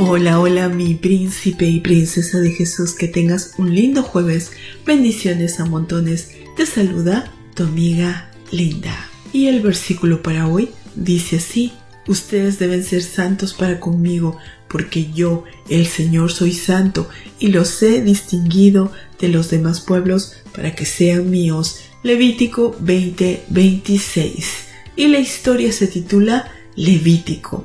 Hola, hola mi príncipe y princesa de Jesús, que tengas un lindo jueves. Bendiciones a montones. Te saluda tu amiga Linda. Y el versículo para hoy dice así, ustedes deben ser santos para conmigo, porque yo, el Señor, soy santo y los he distinguido de los demás pueblos para que sean míos. Levítico 20:26. Y la historia se titula Levítico.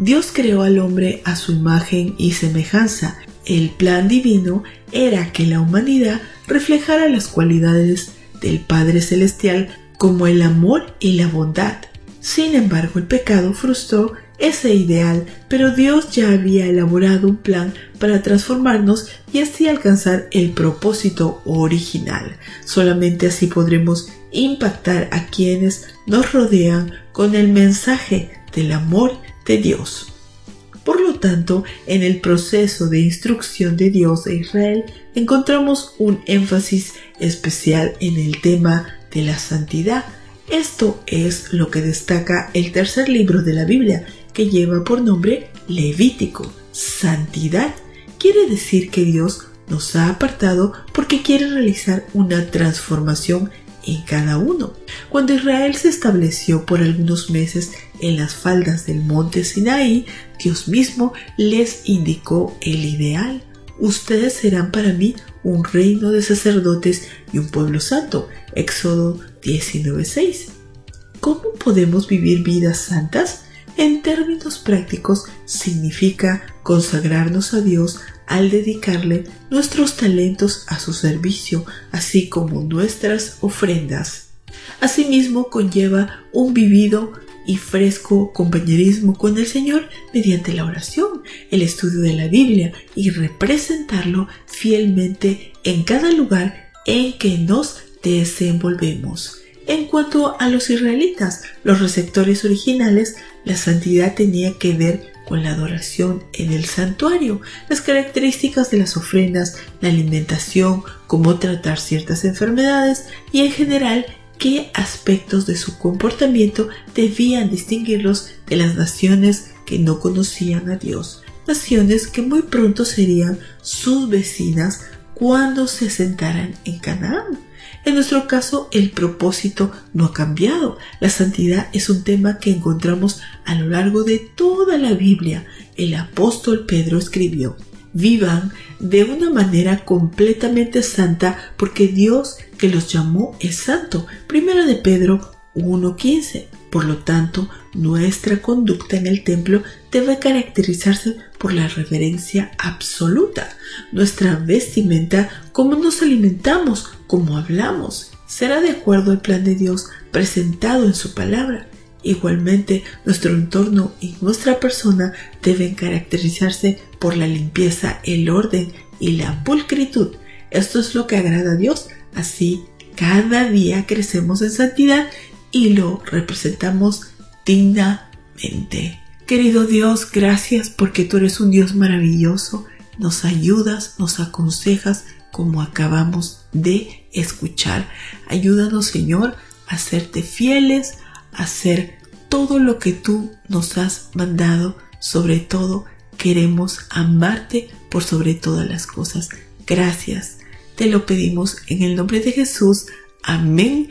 Dios creó al hombre a su imagen y semejanza. El plan divino era que la humanidad reflejara las cualidades del Padre Celestial como el amor y la bondad. Sin embargo, el pecado frustró ese ideal, pero Dios ya había elaborado un plan para transformarnos y así alcanzar el propósito original. Solamente así podremos impactar a quienes nos rodean con el mensaje del amor de Dios. Por lo tanto, en el proceso de instrucción de Dios a Israel encontramos un énfasis especial en el tema de la santidad. Esto es lo que destaca el tercer libro de la Biblia, que lleva por nombre Levítico. Santidad quiere decir que Dios nos ha apartado porque quiere realizar una transformación en cada uno. Cuando Israel se estableció por algunos meses en las faldas del monte Sinaí, Dios mismo les indicó el ideal. Ustedes serán para mí un reino de sacerdotes y un pueblo santo. Éxodo 19:6. ¿Cómo podemos vivir vidas santas? En términos prácticos significa consagrarnos a Dios al dedicarle nuestros talentos a su servicio, así como nuestras ofrendas. Asimismo conlleva un vivido y fresco compañerismo con el Señor mediante la oración, el estudio de la Biblia y representarlo fielmente en cada lugar en que nos desenvolvemos. En cuanto a los israelitas, los receptores originales, la santidad tenía que ver con la adoración en el santuario, las características de las ofrendas, la alimentación, cómo tratar ciertas enfermedades y en general qué aspectos de su comportamiento debían distinguirlos de las naciones que no conocían a Dios, naciones que muy pronto serían sus vecinas cuando se sentaran en Canaán. En nuestro caso, el propósito no ha cambiado. La santidad es un tema que encontramos a lo largo de toda la Biblia. El apóstol Pedro escribió, vivan de una manera completamente santa porque Dios que los llamó es santo. Primero de Pedro 1.15. Por lo tanto, nuestra conducta en el templo debe caracterizarse por la reverencia absoluta. Nuestra vestimenta, cómo nos alimentamos, cómo hablamos, será de acuerdo al plan de Dios presentado en su palabra. Igualmente, nuestro entorno y nuestra persona deben caracterizarse por la limpieza, el orden y la pulcritud. Esto es lo que agrada a Dios. Así, cada día crecemos en santidad y lo representamos dignamente. Querido Dios, gracias porque tú eres un Dios maravilloso. Nos ayudas, nos aconsejas como acabamos de escuchar. Ayúdanos, Señor, a serte fieles, a hacer todo lo que tú nos has mandado. Sobre todo, queremos amarte por sobre todas las cosas. Gracias. Te lo pedimos en el nombre de Jesús. Amén